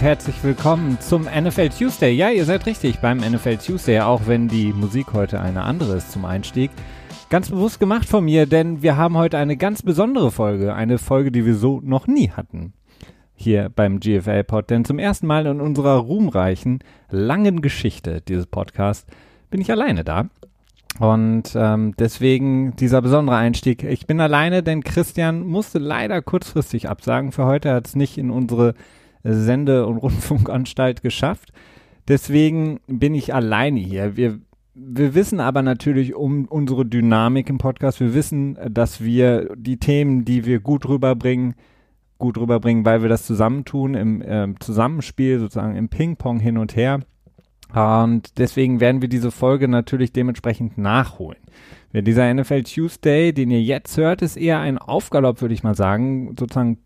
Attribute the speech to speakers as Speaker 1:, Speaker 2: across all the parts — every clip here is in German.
Speaker 1: Herzlich willkommen zum NFL Tuesday. Ja, ihr seid richtig beim NFL Tuesday, auch wenn die Musik heute eine andere ist zum Einstieg. Ganz bewusst gemacht von mir, denn wir haben heute eine ganz besondere Folge. Eine Folge, die wir so noch nie hatten. Hier beim GFL-Pod. Denn zum ersten Mal in unserer ruhmreichen, langen Geschichte dieses Podcasts bin ich alleine da. Und ähm, deswegen dieser besondere Einstieg. Ich bin alleine, denn Christian musste leider kurzfristig absagen für heute. Hat es nicht in unsere Sende- und Rundfunkanstalt geschafft. Deswegen bin ich alleine hier. Wir wir wissen aber natürlich um unsere Dynamik im Podcast. Wir wissen, dass wir die Themen, die wir gut rüberbringen, gut rüberbringen, weil wir das zusammentun, im äh, Zusammenspiel, sozusagen im Ping-Pong hin und her. Und deswegen werden wir diese Folge natürlich dementsprechend nachholen. Dieser NFL Tuesday, den ihr jetzt hört, ist eher ein Aufgalopp, würde ich mal sagen, sozusagen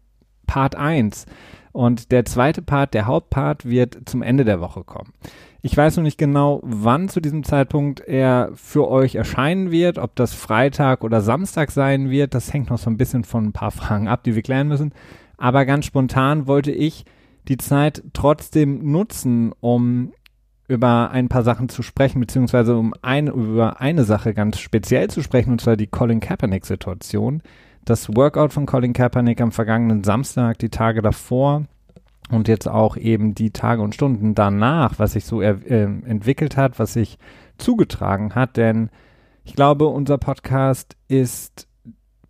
Speaker 1: Part 1. Und der zweite Part, der Hauptpart, wird zum Ende der Woche kommen. Ich weiß noch nicht genau, wann zu diesem Zeitpunkt er für euch erscheinen wird, ob das Freitag oder Samstag sein wird. Das hängt noch so ein bisschen von ein paar Fragen ab, die wir klären müssen. Aber ganz spontan wollte ich die Zeit trotzdem nutzen, um über ein paar Sachen zu sprechen, beziehungsweise um ein, über eine Sache ganz speziell zu sprechen, und zwar die Colin Kaepernick-Situation. Das Workout von Colin Kaepernick am vergangenen Samstag, die Tage davor, und jetzt auch eben die Tage und Stunden danach, was sich so äh, entwickelt hat, was sich zugetragen hat, denn ich glaube, unser Podcast ist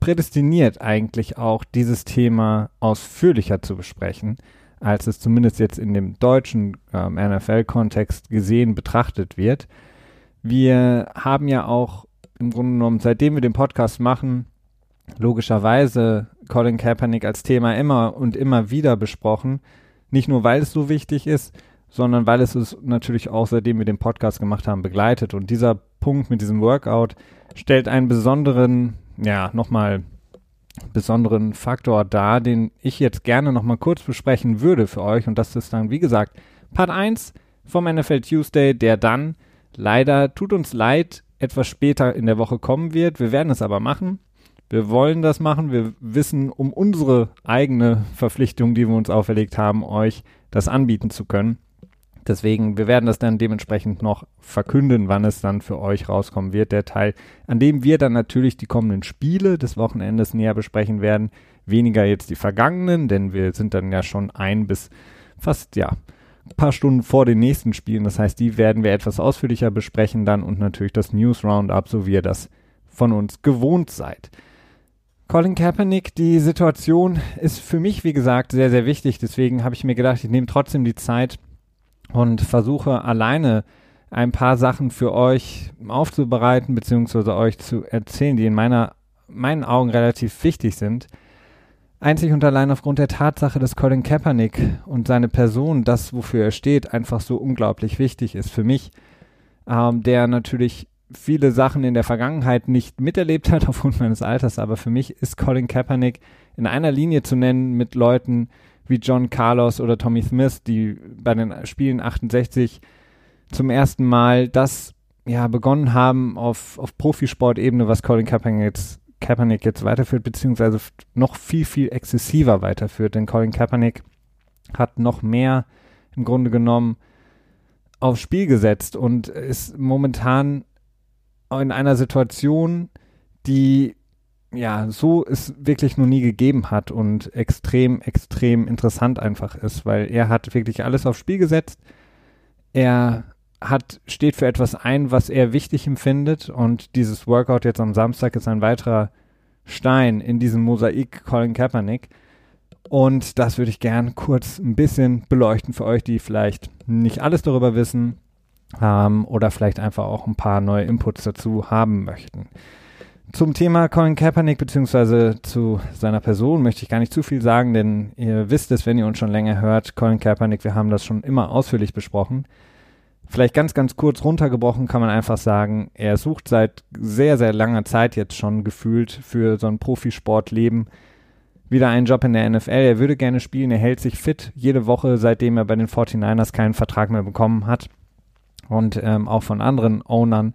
Speaker 1: prädestiniert eigentlich auch dieses Thema ausführlicher zu besprechen, als es zumindest jetzt in dem deutschen ähm, NFL-Kontext gesehen betrachtet wird. Wir haben ja auch im Grunde genommen, seitdem wir den Podcast machen, logischerweise Colin Kaepernick als Thema immer und immer wieder besprochen, nicht nur, weil es so wichtig ist, sondern weil es es natürlich auch, seitdem wir den Podcast gemacht haben, begleitet. Und dieser Punkt mit diesem Workout stellt einen besonderen, ja, nochmal besonderen Faktor dar, den ich jetzt gerne nochmal kurz besprechen würde für euch. Und das ist dann, wie gesagt, Part 1 vom NFL Tuesday, der dann leider, tut uns leid, etwas später in der Woche kommen wird. Wir werden es aber machen. Wir wollen das machen. Wir wissen um unsere eigene Verpflichtung, die wir uns auferlegt haben, euch das anbieten zu können. Deswegen, wir werden das dann dementsprechend noch verkünden, wann es dann für euch rauskommen wird, der Teil, an dem wir dann natürlich die kommenden Spiele des Wochenendes näher besprechen werden. Weniger jetzt die vergangenen, denn wir sind dann ja schon ein bis fast, ja, ein paar Stunden vor den nächsten Spielen. Das heißt, die werden wir etwas ausführlicher besprechen dann und natürlich das News Roundup, so wie ihr das von uns gewohnt seid. Colin Kaepernick, die Situation ist für mich, wie gesagt, sehr, sehr wichtig. Deswegen habe ich mir gedacht, ich nehme trotzdem die Zeit und versuche alleine ein paar Sachen für euch aufzubereiten, beziehungsweise euch zu erzählen, die in meiner, meinen Augen relativ wichtig sind. Einzig und allein aufgrund der Tatsache, dass Colin Kaepernick und seine Person, das, wofür er steht, einfach so unglaublich wichtig ist für mich, ähm, der natürlich viele Sachen in der Vergangenheit nicht miterlebt hat aufgrund meines Alters, aber für mich ist Colin Kaepernick in einer Linie zu nennen mit Leuten wie John Carlos oder Tommy Smith, die bei den Spielen 68 zum ersten Mal das ja begonnen haben auf, auf Profisportebene, was Colin Kaepernick jetzt, Kaepernick jetzt weiterführt, beziehungsweise noch viel, viel exzessiver weiterführt, denn Colin Kaepernick hat noch mehr im Grunde genommen aufs Spiel gesetzt und ist momentan in einer Situation, die ja so es wirklich noch nie gegeben hat und extrem, extrem interessant einfach ist, weil er hat wirklich alles aufs Spiel gesetzt. Er hat, steht für etwas ein, was er wichtig empfindet und dieses Workout jetzt am Samstag ist ein weiterer Stein in diesem Mosaik Colin Kaepernick. Und das würde ich gern kurz ein bisschen beleuchten für euch, die vielleicht nicht alles darüber wissen ähm, oder vielleicht einfach auch ein paar neue Inputs dazu haben möchten. Zum Thema Colin Kaepernick beziehungsweise zu seiner Person möchte ich gar nicht zu viel sagen, denn ihr wisst es, wenn ihr uns schon länger hört, Colin Kaepernick, wir haben das schon immer ausführlich besprochen. Vielleicht ganz, ganz kurz runtergebrochen kann man einfach sagen, er sucht seit sehr, sehr langer Zeit jetzt schon gefühlt für so ein Profisportleben wieder einen Job in der NFL. Er würde gerne spielen, er hält sich fit jede Woche, seitdem er bei den 49ers keinen Vertrag mehr bekommen hat und ähm, auch von anderen Ownern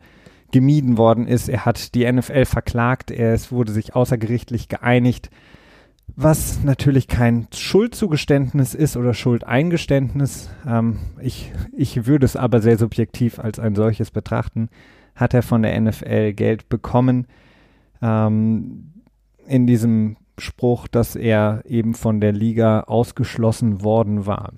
Speaker 1: gemieden worden ist. Er hat die NFL verklagt, er, es wurde sich außergerichtlich geeinigt. was natürlich kein Schuldzugeständnis ist oder Schuldeingeständnis. Ähm, ich, ich würde es aber sehr subjektiv als ein solches betrachten. Hat er von der NFL Geld bekommen ähm, in diesem Spruch, dass er eben von der Liga ausgeschlossen worden war.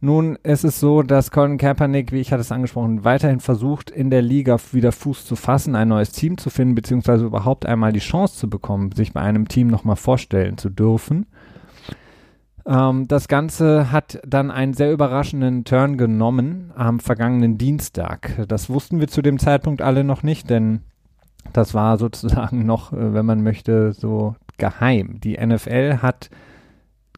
Speaker 1: Nun ist es so, dass Colin Kaepernick, wie ich hatte es angesprochen, weiterhin versucht, in der Liga wieder Fuß zu fassen, ein neues Team zu finden, beziehungsweise überhaupt einmal die Chance zu bekommen, sich bei einem Team nochmal vorstellen zu dürfen. Ähm, das Ganze hat dann einen sehr überraschenden Turn genommen am vergangenen Dienstag. Das wussten wir zu dem Zeitpunkt alle noch nicht, denn das war sozusagen noch, äh, wenn man möchte, so geheim. Die NFL hat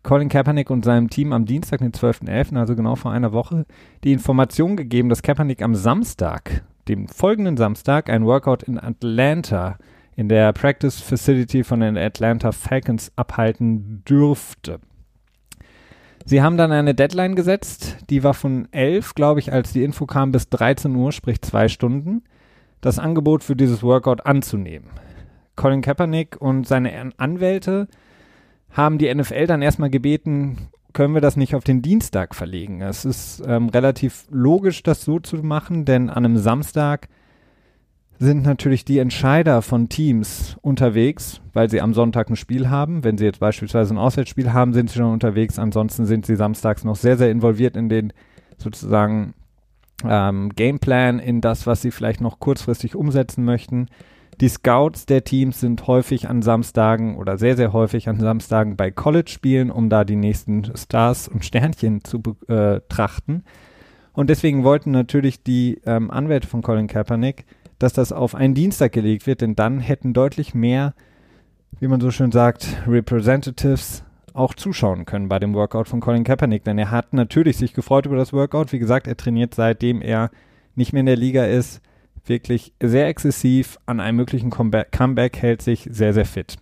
Speaker 1: Colin Kaepernick und seinem Team am Dienstag, den 12.11., also genau vor einer Woche, die Information gegeben, dass Kaepernick am Samstag, dem folgenden Samstag, ein Workout in Atlanta in der Practice Facility von den Atlanta Falcons abhalten dürfte. Sie haben dann eine Deadline gesetzt, die war von 11, glaube ich, als die Info kam, bis 13 Uhr, sprich zwei Stunden, das Angebot für dieses Workout anzunehmen. Colin Kaepernick und seine Anwälte haben die NFL dann erstmal gebeten, können wir das nicht auf den Dienstag verlegen. Es ist ähm, relativ logisch, das so zu machen, denn an einem Samstag sind natürlich die Entscheider von Teams unterwegs, weil sie am Sonntag ein Spiel haben. Wenn sie jetzt beispielsweise ein Auswärtsspiel haben, sind sie schon unterwegs. Ansonsten sind sie samstags noch sehr, sehr involviert in den sozusagen ähm, Gameplan, in das, was sie vielleicht noch kurzfristig umsetzen möchten. Die Scouts der Teams sind häufig an Samstagen oder sehr, sehr häufig an Samstagen bei College-Spielen, um da die nächsten Stars und Sternchen zu betrachten. Äh, und deswegen wollten natürlich die ähm, Anwälte von Colin Kaepernick, dass das auf einen Dienstag gelegt wird, denn dann hätten deutlich mehr, wie man so schön sagt, Representatives auch zuschauen können bei dem Workout von Colin Kaepernick, denn er hat natürlich sich gefreut über das Workout. Wie gesagt, er trainiert seitdem er nicht mehr in der Liga ist wirklich sehr exzessiv an einem möglichen Comeback, hält sich sehr, sehr fit.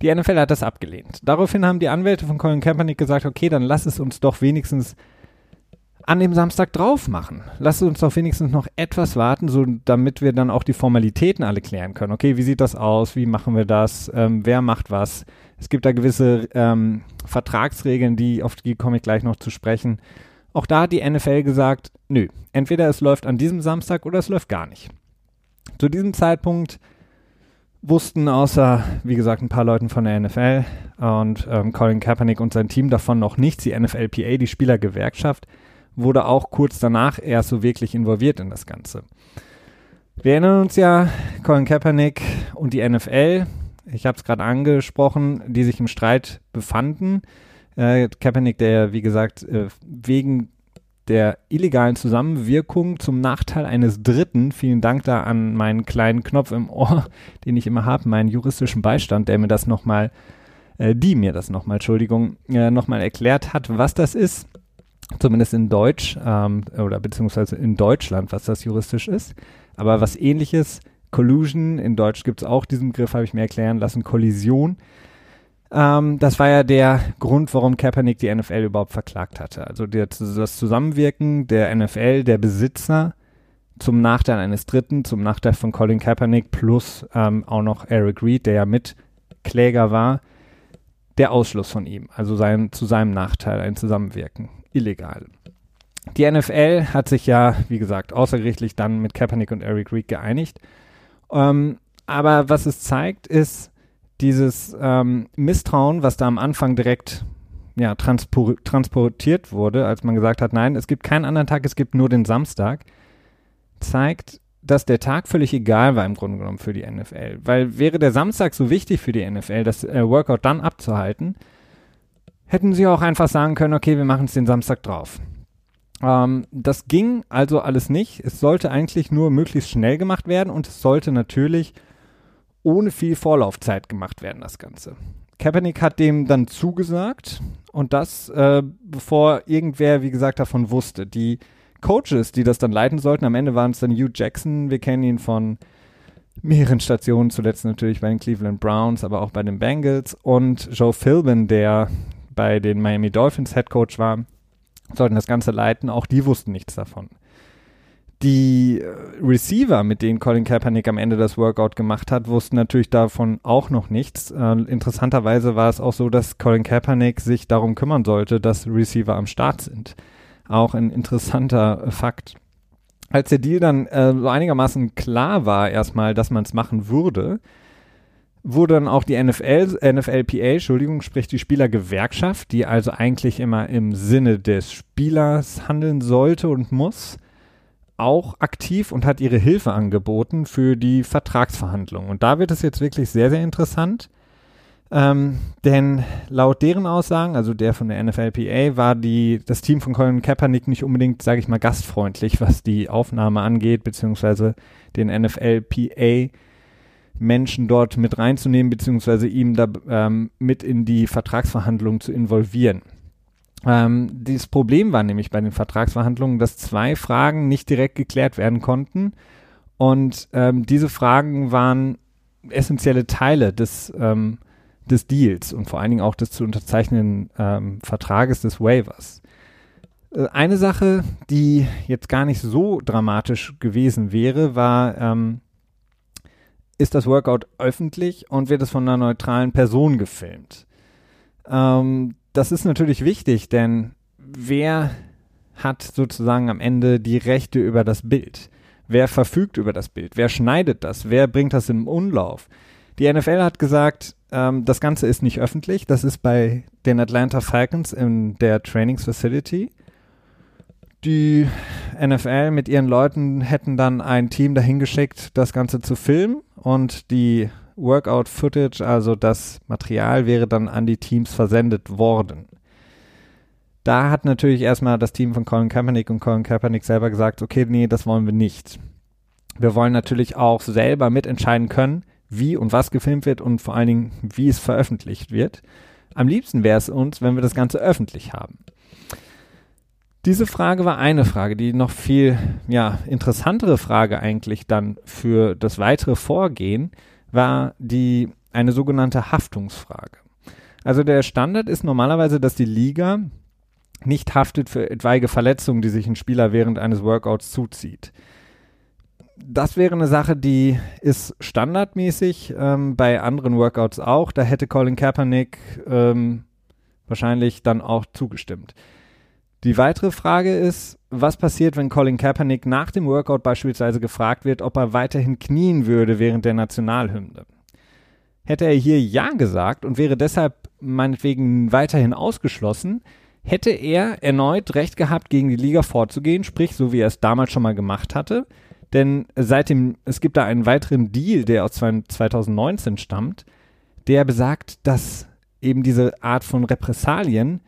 Speaker 1: Die NFL hat das abgelehnt. Daraufhin haben die Anwälte von Colin Kaepernick gesagt, okay, dann lass es uns doch wenigstens an dem Samstag drauf machen. Lass uns doch wenigstens noch etwas warten, so damit wir dann auch die Formalitäten alle klären können. Okay, wie sieht das aus? Wie machen wir das? Ähm, wer macht was? Es gibt da gewisse ähm, Vertragsregeln, die auf die komme ich gleich noch zu sprechen. Auch da hat die NFL gesagt, nö, entweder es läuft an diesem Samstag oder es läuft gar nicht. Zu diesem Zeitpunkt wussten außer, wie gesagt, ein paar Leuten von der NFL und ähm, Colin Kaepernick und sein Team davon noch nichts. Die NFLPA, die Spielergewerkschaft, wurde auch kurz danach erst so wirklich involviert in das Ganze. Wir erinnern uns ja, Colin Kaepernick und die NFL, ich habe es gerade angesprochen, die sich im Streit befanden. Äh, Kaepernick, der, wie gesagt, äh, wegen der illegalen Zusammenwirkung zum Nachteil eines Dritten, vielen Dank da an meinen kleinen Knopf im Ohr, den ich immer habe, meinen juristischen Beistand, der mir das nochmal, äh, die mir das nochmal, Entschuldigung, äh, nochmal erklärt hat, was das ist, zumindest in Deutsch ähm, oder beziehungsweise in Deutschland, was das juristisch ist. Aber was ähnliches, Collusion, in Deutsch gibt es auch diesen Begriff, habe ich mir erklären lassen, Kollision ähm, das war ja der Grund, warum Kaepernick die NFL überhaupt verklagt hatte. Also der, das Zusammenwirken der NFL, der Besitzer zum Nachteil eines Dritten, zum Nachteil von Colin Kaepernick plus ähm, auch noch Eric Reed, der ja Mitkläger war, der Ausschluss von ihm, also sein, zu seinem Nachteil ein Zusammenwirken, illegal. Die NFL hat sich ja, wie gesagt, außergerichtlich dann mit Kaepernick und Eric Reed geeinigt. Ähm, aber was es zeigt, ist, dieses ähm, Misstrauen, was da am Anfang direkt ja, transpor transportiert wurde, als man gesagt hat, nein, es gibt keinen anderen Tag, es gibt nur den Samstag, zeigt, dass der Tag völlig egal war im Grunde genommen für die NFL. Weil wäre der Samstag so wichtig für die NFL, das äh, Workout dann abzuhalten, hätten sie auch einfach sagen können, okay, wir machen es den Samstag drauf. Ähm, das ging also alles nicht. Es sollte eigentlich nur möglichst schnell gemacht werden und es sollte natürlich ohne viel Vorlaufzeit gemacht werden, das Ganze. Kaepernick hat dem dann zugesagt und das, äh, bevor irgendwer, wie gesagt, davon wusste. Die Coaches, die das dann leiten sollten, am Ende waren es dann Hugh Jackson, wir kennen ihn von mehreren Stationen, zuletzt natürlich bei den Cleveland Browns, aber auch bei den Bengals und Joe Philbin, der bei den Miami Dolphins Head Coach war, sollten das Ganze leiten. Auch die wussten nichts davon. Die äh, Receiver, mit denen Colin Kaepernick am Ende das Workout gemacht hat, wussten natürlich davon auch noch nichts. Äh, interessanterweise war es auch so, dass Colin Kaepernick sich darum kümmern sollte, dass Receiver am Start sind. Auch ein interessanter Fakt. Als der Deal dann äh, so einigermaßen klar war, erstmal, dass man es machen würde, wurde dann auch die NFL, NFLPA, Entschuldigung, sprich die Spielergewerkschaft, die also eigentlich immer im Sinne des Spielers handeln sollte und muss, auch aktiv und hat ihre Hilfe angeboten für die Vertragsverhandlungen. Und da wird es jetzt wirklich sehr, sehr interessant. Ähm, denn laut deren Aussagen, also der von der NFLPA, war die, das Team von Colin Kaepernick nicht unbedingt, sage ich mal, gastfreundlich, was die Aufnahme angeht, beziehungsweise den NFLPA Menschen dort mit reinzunehmen, beziehungsweise ihm da ähm, mit in die Vertragsverhandlungen zu involvieren. Ähm, dieses Problem war nämlich bei den Vertragsverhandlungen, dass zwei Fragen nicht direkt geklärt werden konnten. Und ähm, diese Fragen waren essentielle Teile des, ähm, des Deals und vor allen Dingen auch des zu unterzeichnenden ähm, Vertrages des Waivers. Äh, eine Sache, die jetzt gar nicht so dramatisch gewesen wäre, war, ähm, ist das Workout öffentlich und wird es von einer neutralen Person gefilmt. Ähm, das ist natürlich wichtig, denn wer hat sozusagen am Ende die Rechte über das Bild? Wer verfügt über das Bild? Wer schneidet das? Wer bringt das im Umlauf? Die NFL hat gesagt, ähm, das Ganze ist nicht öffentlich. Das ist bei den Atlanta Falcons in der Trainingsfacility. Die NFL mit ihren Leuten hätten dann ein Team dahin geschickt, das Ganze zu filmen und die Workout-Footage, also das Material, wäre dann an die Teams versendet worden. Da hat natürlich erstmal das Team von Colin Kaepernick und Colin Kaepernick selber gesagt, okay, nee, das wollen wir nicht. Wir wollen natürlich auch selber mitentscheiden können, wie und was gefilmt wird und vor allen Dingen, wie es veröffentlicht wird. Am liebsten wäre es uns, wenn wir das Ganze öffentlich haben. Diese Frage war eine Frage, die noch viel ja, interessantere Frage eigentlich dann für das weitere Vorgehen war die eine sogenannte Haftungsfrage. Also der Standard ist normalerweise, dass die Liga nicht haftet für etwaige Verletzungen, die sich ein Spieler während eines Workouts zuzieht. Das wäre eine Sache, die ist standardmäßig ähm, bei anderen Workouts auch. Da hätte Colin Kaepernick ähm, wahrscheinlich dann auch zugestimmt. Die weitere Frage ist, was passiert, wenn Colin Kaepernick nach dem Workout beispielsweise gefragt wird, ob er weiterhin knien würde während der Nationalhymne? Hätte er hier Ja gesagt und wäre deshalb meinetwegen weiterhin ausgeschlossen, hätte er erneut Recht gehabt, gegen die Liga vorzugehen, sprich so wie er es damals schon mal gemacht hatte. Denn seitdem, es gibt da einen weiteren Deal, der aus 2019 stammt, der besagt, dass eben diese Art von Repressalien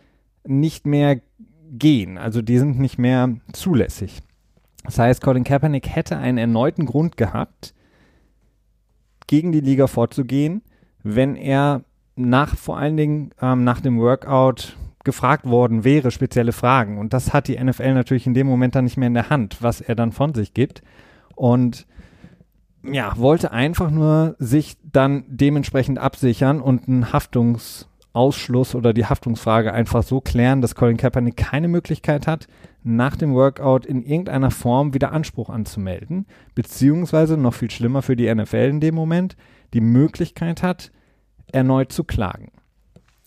Speaker 1: nicht mehr gehen. Also die sind nicht mehr zulässig. Das heißt, Colin Kaepernick hätte einen erneuten Grund gehabt, gegen die Liga vorzugehen, wenn er nach vor allen Dingen ähm, nach dem Workout gefragt worden wäre, spezielle Fragen. Und das hat die NFL natürlich in dem Moment dann nicht mehr in der Hand, was er dann von sich gibt. Und ja, wollte einfach nur sich dann dementsprechend absichern und einen Haftungs- Ausschluss oder die Haftungsfrage einfach so klären, dass Colin Kaepernick keine Möglichkeit hat, nach dem Workout in irgendeiner Form wieder Anspruch anzumelden, beziehungsweise noch viel schlimmer für die NFL in dem Moment, die Möglichkeit hat, erneut zu klagen.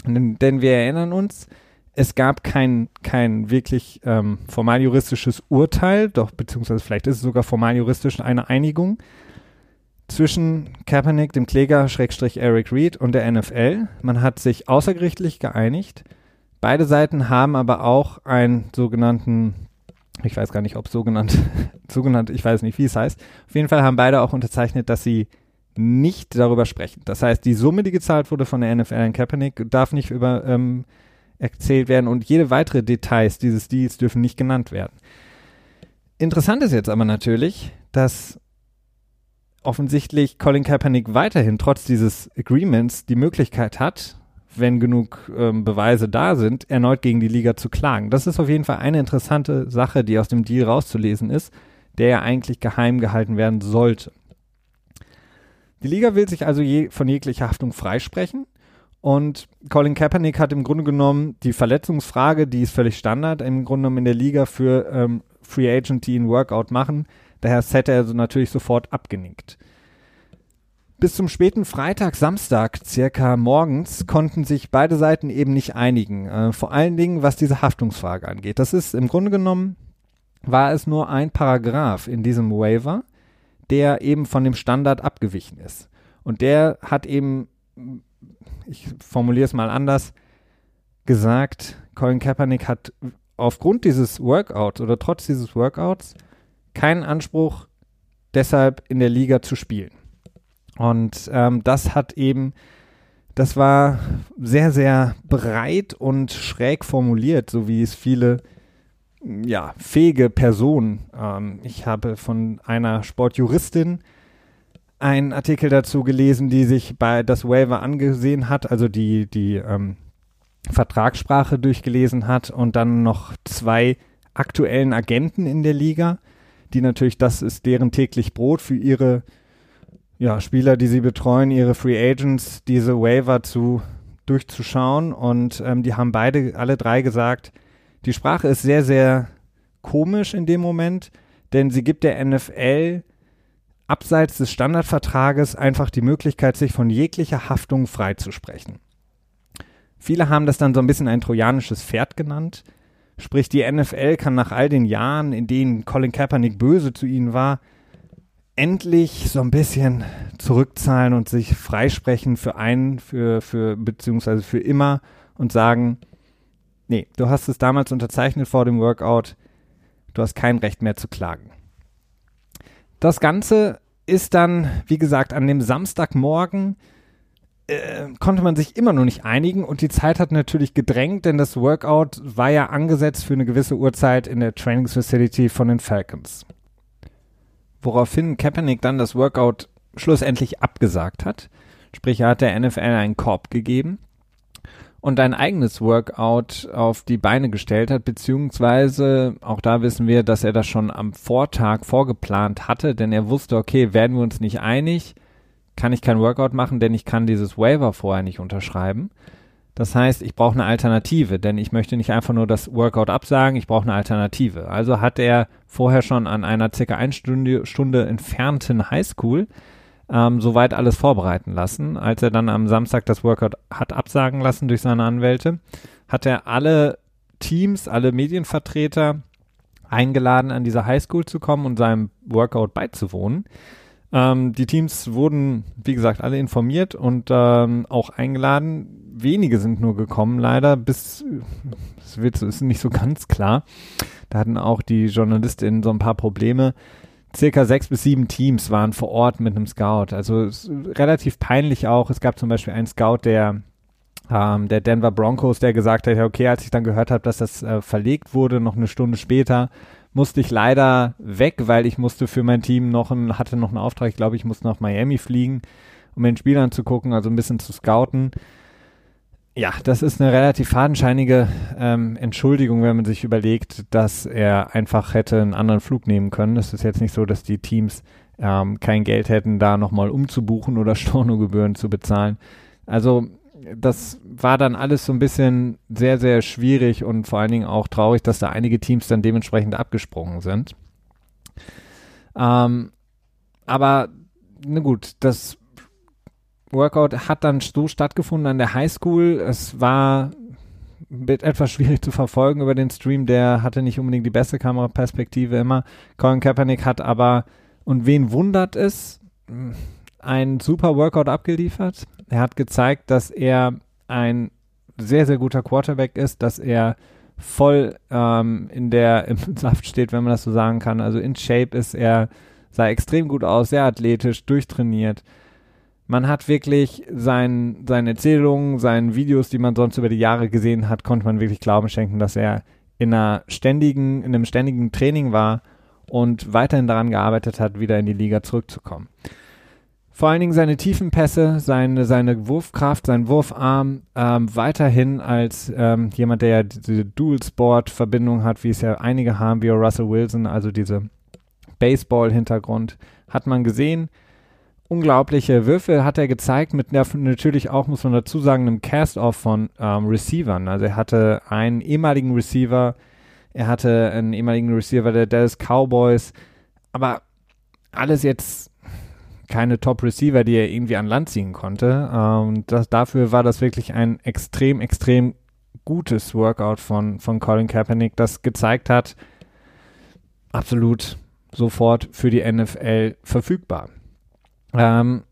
Speaker 1: Denn, denn wir erinnern uns, es gab kein, kein wirklich ähm, formal juristisches Urteil, doch beziehungsweise vielleicht ist es sogar formal juristisch eine Einigung, zwischen Kaepernick, dem Kläger, Schrägstrich Eric Reed und der NFL. Man hat sich außergerichtlich geeinigt. Beide Seiten haben aber auch einen sogenannten, ich weiß gar nicht, ob sogenannt, sogenannt, ich weiß nicht, wie es heißt. Auf jeden Fall haben beide auch unterzeichnet, dass sie nicht darüber sprechen. Das heißt, die Summe, die gezahlt wurde von der NFL an Kaepernick, darf nicht über ähm, erzählt werden und jede weitere Details dieses Deals dürfen nicht genannt werden. Interessant ist jetzt aber natürlich, dass offensichtlich Colin Kaepernick weiterhin trotz dieses Agreements die Möglichkeit hat, wenn genug ähm, Beweise da sind, erneut gegen die Liga zu klagen. Das ist auf jeden Fall eine interessante Sache, die aus dem Deal rauszulesen ist, der ja eigentlich geheim gehalten werden sollte. Die Liga will sich also je, von jeglicher Haftung freisprechen und Colin Kaepernick hat im Grunde genommen die Verletzungsfrage, die ist völlig Standard, im Grunde genommen in der Liga für ähm, Free Agent, die ein Workout machen. Daher hätte er so natürlich sofort abgenickt. Bis zum späten Freitag, Samstag, circa morgens, konnten sich beide Seiten eben nicht einigen. Äh, vor allen Dingen, was diese Haftungsfrage angeht. Das ist im Grunde genommen, war es nur ein Paragraph in diesem Waiver, der eben von dem Standard abgewichen ist. Und der hat eben, ich formuliere es mal anders, gesagt, Colin Kaepernick hat aufgrund dieses Workouts oder trotz dieses Workouts keinen Anspruch, deshalb in der Liga zu spielen. Und ähm, das hat eben, das war sehr, sehr breit und schräg formuliert, so wie es viele ja, fähige Personen. Ähm, ich habe von einer Sportjuristin einen Artikel dazu gelesen, die sich bei das Waiver angesehen hat, also die, die ähm, Vertragssprache durchgelesen hat und dann noch zwei aktuellen Agenten in der Liga, die natürlich, das ist deren täglich Brot für ihre ja, Spieler, die sie betreuen, ihre Free Agents, diese Waiver zu durchzuschauen. Und ähm, die haben beide, alle drei gesagt, die Sprache ist sehr, sehr komisch in dem Moment, denn sie gibt der NFL abseits des Standardvertrages einfach die Möglichkeit, sich von jeglicher Haftung freizusprechen. Viele haben das dann so ein bisschen ein trojanisches Pferd genannt. Sprich, die NFL kann nach all den Jahren, in denen Colin Kaepernick böse zu ihnen war, endlich so ein bisschen zurückzahlen und sich freisprechen für einen, für, für, beziehungsweise für immer und sagen, nee, du hast es damals unterzeichnet vor dem Workout, du hast kein Recht mehr zu klagen. Das Ganze ist dann, wie gesagt, an dem Samstagmorgen äh, konnte man sich immer noch nicht einigen und die Zeit hat natürlich gedrängt, denn das Workout war ja angesetzt für eine gewisse Uhrzeit in der Trainingsfacility von den Falcons woraufhin Kaepernick dann das Workout schlussendlich abgesagt hat. Sprich, er hat der NFL einen Korb gegeben und ein eigenes Workout auf die Beine gestellt hat, beziehungsweise auch da wissen wir, dass er das schon am Vortag vorgeplant hatte, denn er wusste, okay, werden wir uns nicht einig, kann ich kein Workout machen, denn ich kann dieses Waiver vorher nicht unterschreiben. Das heißt, ich brauche eine Alternative, denn ich möchte nicht einfach nur das Workout absagen, ich brauche eine Alternative. Also hat er vorher schon an einer circa eine Stunde, Stunde entfernten Highschool ähm, soweit alles vorbereiten lassen. Als er dann am Samstag das Workout hat absagen lassen durch seine Anwälte, hat er alle Teams, alle Medienvertreter eingeladen, an diese Highschool zu kommen und seinem Workout beizuwohnen. Ähm, die Teams wurden, wie gesagt, alle informiert und ähm, auch eingeladen. Wenige sind nur gekommen, leider, bis, es wird, ist nicht so ganz klar. Da hatten auch die JournalistInnen so ein paar Probleme. Circa sechs bis sieben Teams waren vor Ort mit einem Scout. Also relativ peinlich auch. Es gab zum Beispiel einen Scout, der ähm, der Denver Broncos, der gesagt hat, okay, als ich dann gehört habe, dass das äh, verlegt wurde, noch eine Stunde später, musste ich leider weg, weil ich musste für mein Team noch ein, hatte noch einen Auftrag, ich glaube, ich musste nach Miami fliegen, um den Spiel anzugucken, also ein bisschen zu scouten. Ja, das ist eine relativ fadenscheinige ähm, Entschuldigung, wenn man sich überlegt, dass er einfach hätte einen anderen Flug nehmen können. Es ist jetzt nicht so, dass die Teams ähm, kein Geld hätten, da nochmal umzubuchen oder Stornogebühren zu bezahlen. Also das war dann alles so ein bisschen sehr, sehr schwierig und vor allen Dingen auch traurig, dass da einige Teams dann dementsprechend abgesprungen sind. Ähm, aber, na gut, das Workout hat dann so stattgefunden an der Highschool. Es war etwas schwierig zu verfolgen über den Stream. Der hatte nicht unbedingt die beste Kameraperspektive immer. Colin Kaepernick hat aber, und wen wundert es, ein super Workout abgeliefert. Er hat gezeigt, dass er ein sehr, sehr guter Quarterback ist, dass er voll ähm, in der im Saft steht, wenn man das so sagen kann. Also in Shape ist er, sah extrem gut aus, sehr athletisch, durchtrainiert. Man hat wirklich sein, seine Erzählungen, seine Videos, die man sonst über die Jahre gesehen hat, konnte man wirklich Glauben schenken, dass er in einer ständigen, in einem ständigen Training war und weiterhin daran gearbeitet hat, wieder in die Liga zurückzukommen. Vor allen Dingen seine tiefen Pässe, seine, seine Wurfkraft, sein Wurfarm ähm, weiterhin als ähm, jemand, der ja diese Dual-Sport-Verbindung hat, wie es ja einige haben, wie Russell Wilson, also diese Baseball-Hintergrund, hat man gesehen. Unglaubliche Würfe hat er gezeigt, mit natürlich auch, muss man dazu sagen, einem Cast-Off von ähm, Receivern. Also er hatte einen ehemaligen Receiver, Er hatte einen ehemaligen Receiver der Dallas Cowboys. Aber alles jetzt keine Top-Receiver, die er irgendwie an Land ziehen konnte. Und ähm, das, dafür war das wirklich ein extrem, extrem gutes Workout von, von Colin Kaepernick, das gezeigt hat, absolut sofort für die NFL verfügbar. Ähm,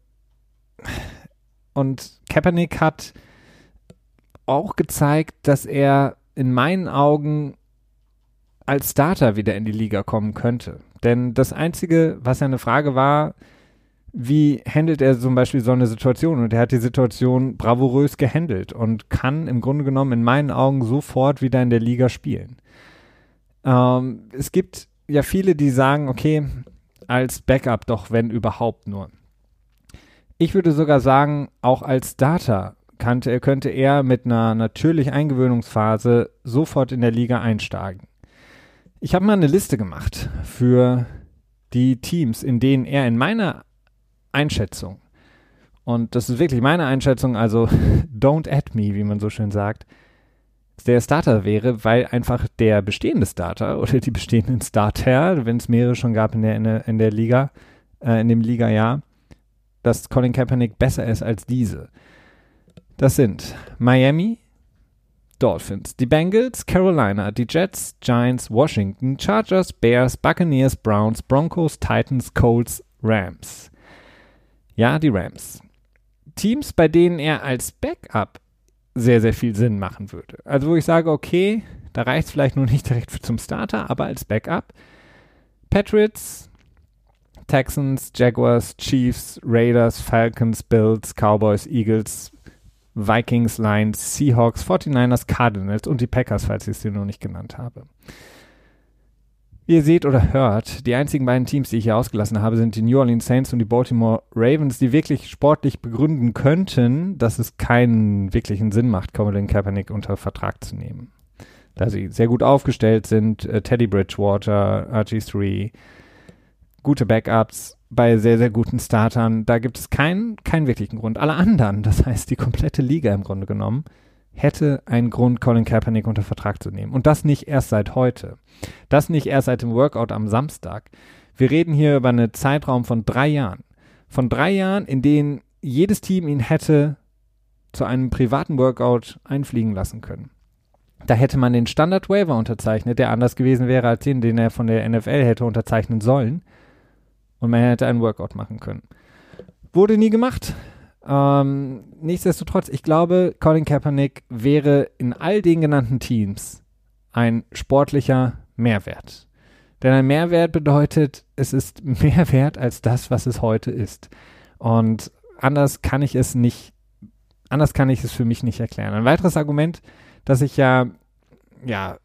Speaker 1: und Kaepernick hat auch gezeigt, dass er in meinen Augen als Starter wieder in die Liga kommen könnte. Denn das Einzige, was ja eine Frage war, wie handelt er zum Beispiel so eine Situation? Und er hat die Situation bravourös gehandelt und kann im Grunde genommen in meinen Augen sofort wieder in der Liga spielen. Ähm, es gibt ja viele, die sagen, okay, als Backup doch, wenn überhaupt nur. Ich würde sogar sagen, auch als Starter kannte, könnte er mit einer natürlichen Eingewöhnungsphase sofort in der Liga einsteigen. Ich habe mal eine Liste gemacht für die Teams, in denen er in meiner Einschätzung, und das ist wirklich meine Einschätzung, also don't add me, wie man so schön sagt, der Starter wäre, weil einfach der bestehende Starter oder die bestehenden Starter, wenn es mehrere schon gab in der, in der, in der Liga, äh, in dem Liga-Jahr, dass Colin Kaepernick besser ist als diese. Das sind Miami, Dolphins, die Bengals, Carolina, die Jets, Giants, Washington, Chargers, Bears, Buccaneers, Browns, Broncos, Titans, Colts, Rams. Ja, die Rams. Teams, bei denen er als Backup sehr, sehr viel Sinn machen würde. Also wo ich sage, okay, da reicht es vielleicht nur nicht direkt zum Starter, aber als Backup. Patriots, Texans, Jaguars, Chiefs, Raiders, Falcons, Bills, Cowboys, Eagles, Vikings, Lions, Seahawks, 49ers, Cardinals und die Packers, falls ich sie noch nicht genannt habe. Ihr seht oder hört, die einzigen beiden Teams, die ich hier ausgelassen habe, sind die New Orleans Saints und die Baltimore Ravens, die wirklich sportlich begründen könnten, dass es keinen wirklichen Sinn macht, Colin Kaepernick unter Vertrag zu nehmen. Da sie sehr gut aufgestellt sind, äh, Teddy Bridgewater, RG3, gute Backups, bei sehr, sehr guten Startern. Da gibt es keinen, keinen wirklichen Grund. Alle anderen, das heißt die komplette Liga im Grunde genommen, hätte einen Grund, Colin Kaepernick unter Vertrag zu nehmen. Und das nicht erst seit heute. Das nicht erst seit dem Workout am Samstag. Wir reden hier über einen Zeitraum von drei Jahren. Von drei Jahren, in denen jedes Team ihn hätte zu einem privaten Workout einfliegen lassen können. Da hätte man den Standard Waiver unterzeichnet, der anders gewesen wäre als den, den er von der NFL hätte unterzeichnen sollen und man hätte einen Workout machen können. Wurde nie gemacht. Ähm, nichtsdestotrotz, ich glaube, Colin Kaepernick wäre in all den genannten Teams ein sportlicher Mehrwert. Denn ein Mehrwert bedeutet, es ist mehr wert als das, was es heute ist. Und anders kann ich es nicht, anders kann ich es für mich nicht erklären. Ein weiteres Argument, das ich ja, ja,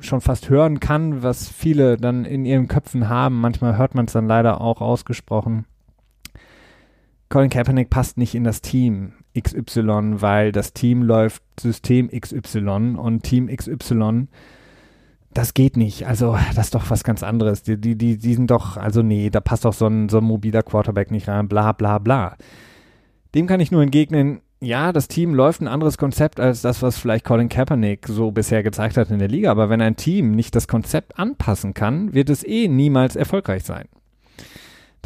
Speaker 1: schon fast hören kann, was viele dann in ihren Köpfen haben. Manchmal hört man es dann leider auch ausgesprochen. Colin Kaepernick passt nicht in das Team XY, weil das Team läuft System XY und Team XY, das geht nicht. Also, das ist doch was ganz anderes. Die, die, die, die sind doch, also nee, da passt doch so ein, so ein mobiler Quarterback nicht rein, bla bla bla. Dem kann ich nur entgegnen, ja, das Team läuft ein anderes Konzept als das, was vielleicht Colin Kaepernick so bisher gezeigt hat in der Liga. Aber wenn ein Team nicht das Konzept anpassen kann, wird es eh niemals erfolgreich sein.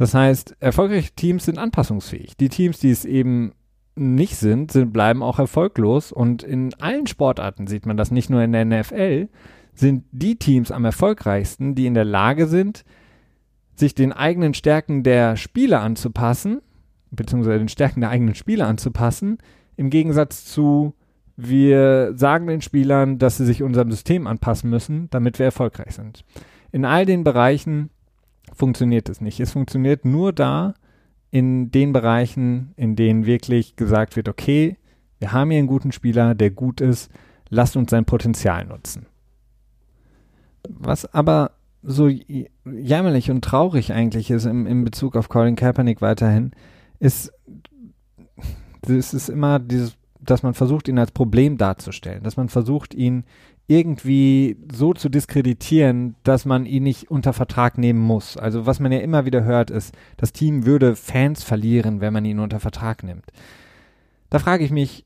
Speaker 1: Das heißt, erfolgreiche Teams sind anpassungsfähig. Die Teams, die es eben nicht sind, sind, bleiben auch erfolglos. Und in allen Sportarten sieht man das, nicht nur in der NFL, sind die Teams am erfolgreichsten, die in der Lage sind, sich den eigenen Stärken der Spieler anzupassen beziehungsweise den Stärken der eigenen Spieler anzupassen, im Gegensatz zu wir sagen den Spielern, dass sie sich unserem System anpassen müssen, damit wir erfolgreich sind. In all den Bereichen funktioniert es nicht. Es funktioniert nur da, in den Bereichen, in denen wirklich gesagt wird, okay, wir haben hier einen guten Spieler, der gut ist, lasst uns sein Potenzial nutzen. Was aber so jämmerlich und traurig eigentlich ist im, in Bezug auf Colin Kaepernick weiterhin, ist, es ist immer dieses, dass man versucht, ihn als Problem darzustellen, dass man versucht, ihn irgendwie so zu diskreditieren, dass man ihn nicht unter Vertrag nehmen muss. Also was man ja immer wieder hört, ist, das Team würde Fans verlieren, wenn man ihn unter Vertrag nimmt. Da frage ich mich,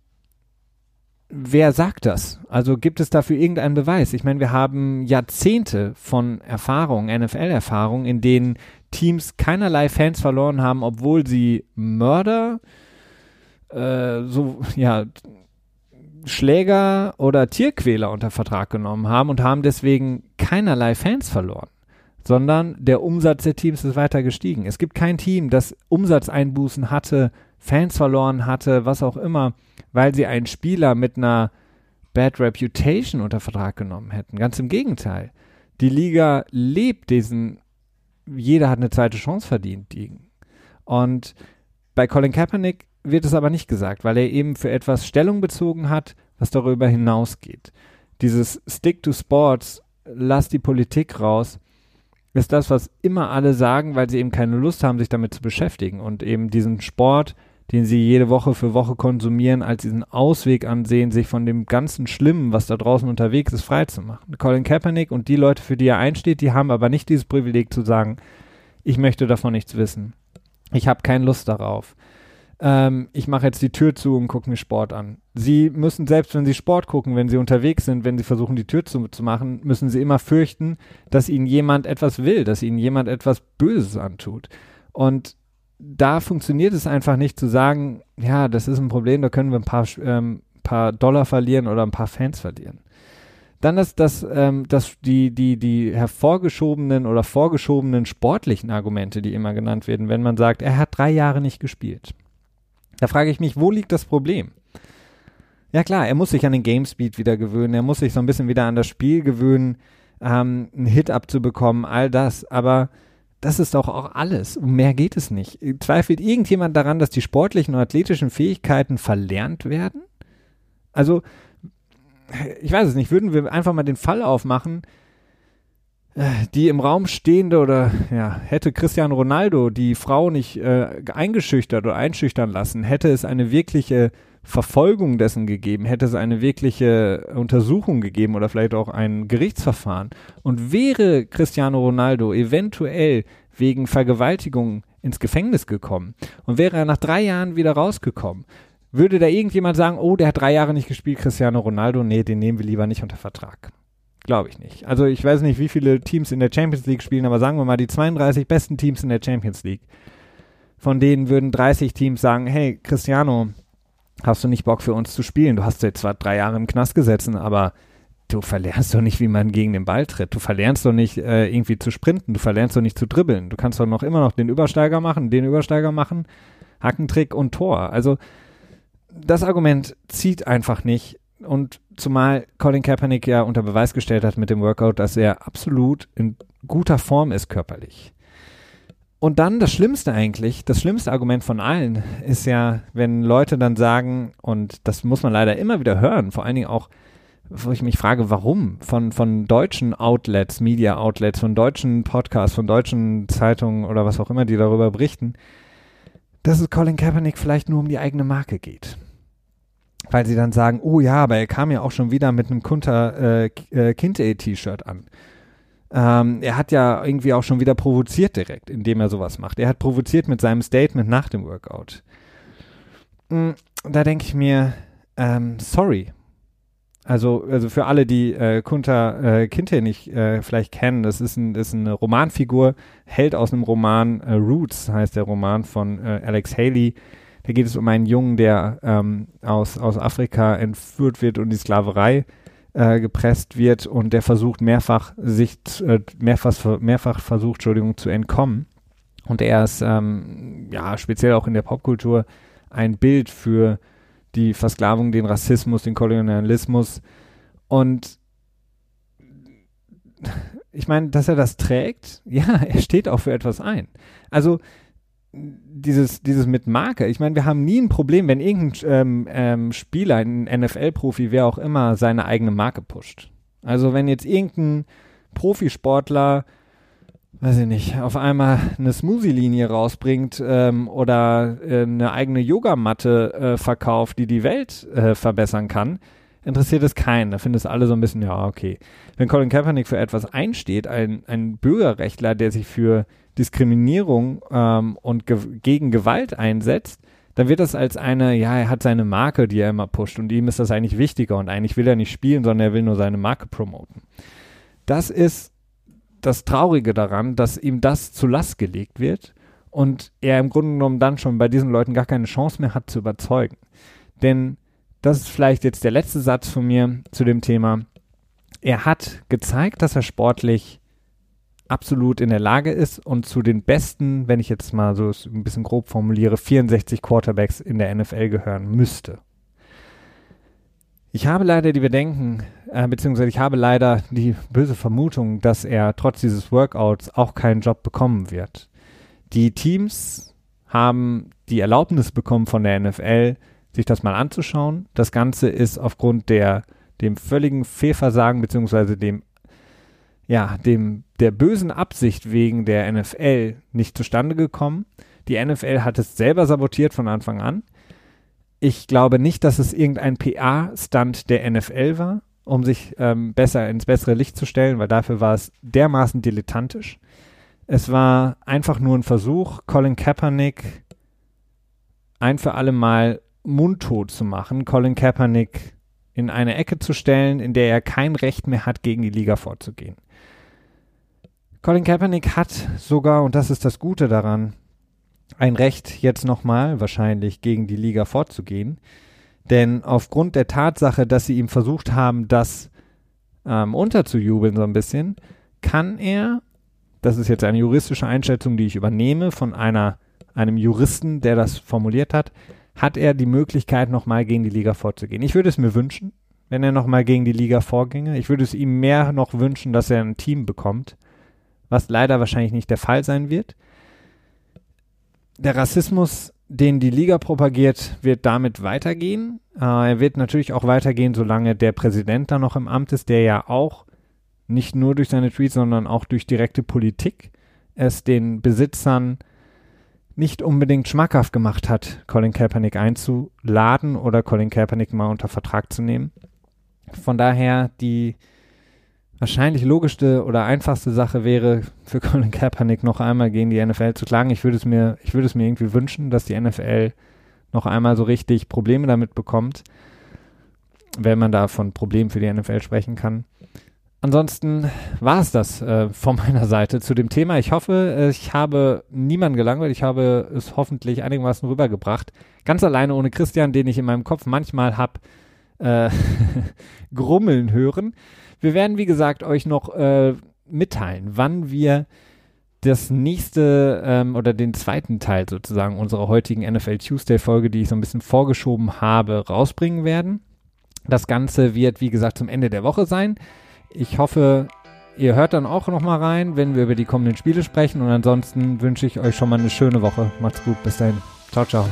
Speaker 1: wer sagt das? Also gibt es dafür irgendeinen Beweis? Ich meine, wir haben Jahrzehnte von Erfahrung, NFL-Erfahrung, in denen Teams keinerlei Fans verloren haben, obwohl sie Mörder, äh, so, ja, Schläger oder Tierquäler unter Vertrag genommen haben und haben deswegen keinerlei Fans verloren, sondern der Umsatz der Teams ist weiter gestiegen. Es gibt kein Team, das Umsatzeinbußen hatte, Fans verloren hatte, was auch immer, weil sie einen Spieler mit einer Bad Reputation unter Vertrag genommen hätten. Ganz im Gegenteil. Die Liga lebt diesen, jeder hat eine zweite Chance verdient, Ding. Und bei Colin Kaepernick wird es aber nicht gesagt, weil er eben für etwas Stellung bezogen hat, was darüber hinausgeht. Dieses Stick to Sports, lass die Politik raus, ist das, was immer alle sagen, weil sie eben keine Lust haben, sich damit zu beschäftigen und eben diesen Sport den sie jede Woche für Woche konsumieren, als diesen Ausweg ansehen, sich von dem ganzen Schlimmen, was da draußen unterwegs ist, freizumachen. Colin Kaepernick und die Leute, für die er einsteht, die haben aber nicht dieses Privileg zu sagen, ich möchte davon nichts wissen. Ich habe keine Lust darauf. Ähm, ich mache jetzt die Tür zu und gucke mir Sport an. Sie müssen, selbst wenn sie Sport gucken, wenn sie unterwegs sind, wenn sie versuchen, die Tür zu, zu machen, müssen sie immer fürchten, dass ihnen jemand etwas will, dass ihnen jemand etwas Böses antut. Und da funktioniert es einfach nicht zu sagen, ja, das ist ein Problem, da können wir ein paar, ähm, paar Dollar verlieren oder ein paar Fans verlieren. Dann das, das, ähm, das, die, die, die hervorgeschobenen oder vorgeschobenen sportlichen Argumente, die immer genannt werden, wenn man sagt, er hat drei Jahre nicht gespielt. Da frage ich mich, wo liegt das Problem? Ja klar, er muss sich an den Gamespeed wieder gewöhnen, er muss sich so ein bisschen wieder an das Spiel gewöhnen, ähm, einen Hit abzubekommen, all das, aber das ist doch auch alles. Um mehr geht es nicht. Zweifelt irgendjemand daran, dass die sportlichen und athletischen Fähigkeiten verlernt werden? Also, ich weiß es nicht, würden wir einfach mal den Fall aufmachen, die im Raum stehende oder ja, hätte Cristiano Ronaldo die Frau nicht äh, eingeschüchtert oder einschüchtern lassen, hätte es eine wirkliche Verfolgung dessen gegeben, hätte es eine wirkliche Untersuchung gegeben oder vielleicht auch ein Gerichtsverfahren. Und wäre Cristiano Ronaldo eventuell wegen Vergewaltigung ins Gefängnis gekommen und wäre er nach drei Jahren wieder rausgekommen, würde da irgendjemand sagen, oh, der hat drei Jahre nicht gespielt, Cristiano Ronaldo, nee, den nehmen wir lieber nicht unter Vertrag. Glaube ich nicht. Also ich weiß nicht, wie viele Teams in der Champions League spielen, aber sagen wir mal die 32 besten Teams in der Champions League. Von denen würden 30 Teams sagen, hey, Cristiano, hast du nicht Bock für uns zu spielen? Du hast jetzt zwar drei Jahre im Knast gesessen, aber du verlernst doch nicht, wie man gegen den Ball tritt. Du verlernst doch nicht äh, irgendwie zu sprinten. Du verlernst doch nicht zu dribbeln. Du kannst doch noch immer noch den Übersteiger machen, den Übersteiger machen, Hackentrick und Tor. Also das Argument zieht einfach nicht. Und zumal Colin Kaepernick ja unter Beweis gestellt hat mit dem Workout, dass er absolut in guter Form ist körperlich. Und dann das Schlimmste eigentlich, das schlimmste Argument von allen ist ja, wenn Leute dann sagen, und das muss man leider immer wieder hören, vor allen Dingen auch, wo ich mich frage, warum von, von deutschen Outlets, Media Outlets, von deutschen Podcasts, von deutschen Zeitungen oder was auch immer, die darüber berichten, dass es Colin Kaepernick vielleicht nur um die eigene Marke geht. Weil sie dann sagen, oh ja, aber er kam ja auch schon wieder mit einem Kunter äh, äh Kinte-T-Shirt an. Ähm, er hat ja irgendwie auch schon wieder provoziert direkt, indem er sowas macht. Er hat provoziert mit seinem Statement nach dem Workout. Mhm, da denke ich mir, ähm, sorry. Also, also für alle, die äh, Kunta äh, Kinte nicht äh, vielleicht kennen, das ist, ein, ist eine Romanfigur, Held aus einem Roman, äh, Roots heißt der Roman von äh, Alex Haley. Da geht es um einen Jungen, der ähm, aus, aus Afrika entführt wird und die Sklaverei äh, gepresst wird und der versucht mehrfach sich äh, mehrfach, mehrfach versucht, Entschuldigung, zu entkommen. Und er ist ähm, ja speziell auch in der Popkultur ein Bild für die Versklavung, den Rassismus, den Kolonialismus. Und ich meine, dass er das trägt, ja, er steht auch für etwas ein. Also dieses, dieses mit Marke, ich meine, wir haben nie ein Problem, wenn irgendein ähm, ähm, Spieler, ein NFL-Profi, wer auch immer, seine eigene Marke pusht. Also wenn jetzt irgendein Profisportler, weiß ich nicht, auf einmal eine Smoothie-Linie rausbringt ähm, oder äh, eine eigene Yogamatte äh, verkauft, die die Welt äh, verbessern kann, interessiert es keinen. Da finden es alle so ein bisschen, ja, okay. Wenn Colin Kaepernick für etwas einsteht, ein, ein Bürgerrechtler, der sich für Diskriminierung ähm, und ge gegen Gewalt einsetzt, dann wird das als eine, ja, er hat seine Marke, die er immer pusht und ihm ist das eigentlich wichtiger und eigentlich will er nicht spielen, sondern er will nur seine Marke promoten. Das ist das Traurige daran, dass ihm das zu Last gelegt wird und er im Grunde genommen dann schon bei diesen Leuten gar keine Chance mehr hat zu überzeugen. Denn das ist vielleicht jetzt der letzte Satz von mir zu dem Thema. Er hat gezeigt, dass er sportlich absolut in der Lage ist und zu den besten, wenn ich jetzt mal so ein bisschen grob formuliere, 64 Quarterbacks in der NFL gehören müsste. Ich habe leider die Bedenken, äh, beziehungsweise ich habe leider die böse Vermutung, dass er trotz dieses Workouts auch keinen Job bekommen wird. Die Teams haben die Erlaubnis bekommen von der NFL, sich das mal anzuschauen. Das Ganze ist aufgrund der dem völligen Fehlversagen beziehungsweise dem ja, dem, der bösen Absicht wegen der NFL nicht zustande gekommen. Die NFL hat es selber sabotiert von Anfang an. Ich glaube nicht, dass es irgendein PA-Stand der NFL war, um sich ähm, besser ins bessere Licht zu stellen, weil dafür war es dermaßen dilettantisch. Es war einfach nur ein Versuch, Colin Kaepernick ein für alle Mal mundtot zu machen, Colin Kaepernick in eine Ecke zu stellen, in der er kein Recht mehr hat, gegen die Liga vorzugehen. Colin Kaepernick hat sogar, und das ist das Gute daran, ein Recht, jetzt nochmal wahrscheinlich gegen die Liga vorzugehen. Denn aufgrund der Tatsache, dass sie ihm versucht haben, das ähm, unterzujubeln so ein bisschen, kann er, das ist jetzt eine juristische Einschätzung, die ich übernehme von einer, einem Juristen, der das formuliert hat, hat er die Möglichkeit, nochmal gegen die Liga vorzugehen. Ich würde es mir wünschen, wenn er nochmal gegen die Liga vorginge. Ich würde es ihm mehr noch wünschen, dass er ein Team bekommt was leider wahrscheinlich nicht der Fall sein wird. Der Rassismus, den die Liga propagiert, wird damit weitergehen. Äh, er wird natürlich auch weitergehen, solange der Präsident da noch im Amt ist, der ja auch nicht nur durch seine Tweets, sondern auch durch direkte Politik es den Besitzern nicht unbedingt schmackhaft gemacht hat, Colin Kaepernick einzuladen oder Colin Kaepernick mal unter Vertrag zu nehmen. Von daher die wahrscheinlich logischste oder einfachste Sache wäre, für Colin Kaepernick noch einmal gegen die NFL zu klagen. Ich würde es mir, ich würde es mir irgendwie wünschen, dass die NFL noch einmal so richtig Probleme damit bekommt, wenn man da von Problemen für die NFL sprechen kann. Ansonsten war es das äh, von meiner Seite zu dem Thema. Ich hoffe, ich habe niemanden gelangweilt. Ich habe es hoffentlich einigermaßen rübergebracht. Ganz alleine ohne Christian, den ich in meinem Kopf manchmal habe äh, grummeln hören. Wir werden, wie gesagt, euch noch äh, mitteilen, wann wir das nächste ähm, oder den zweiten Teil sozusagen unserer heutigen NFL Tuesday Folge, die ich so ein bisschen vorgeschoben habe, rausbringen werden. Das Ganze wird, wie gesagt, zum Ende der Woche sein. Ich hoffe, ihr hört dann auch noch mal rein, wenn wir über die kommenden Spiele sprechen. Und ansonsten wünsche ich euch schon mal eine schöne Woche. Macht's gut. Bis dahin. Ciao, ciao.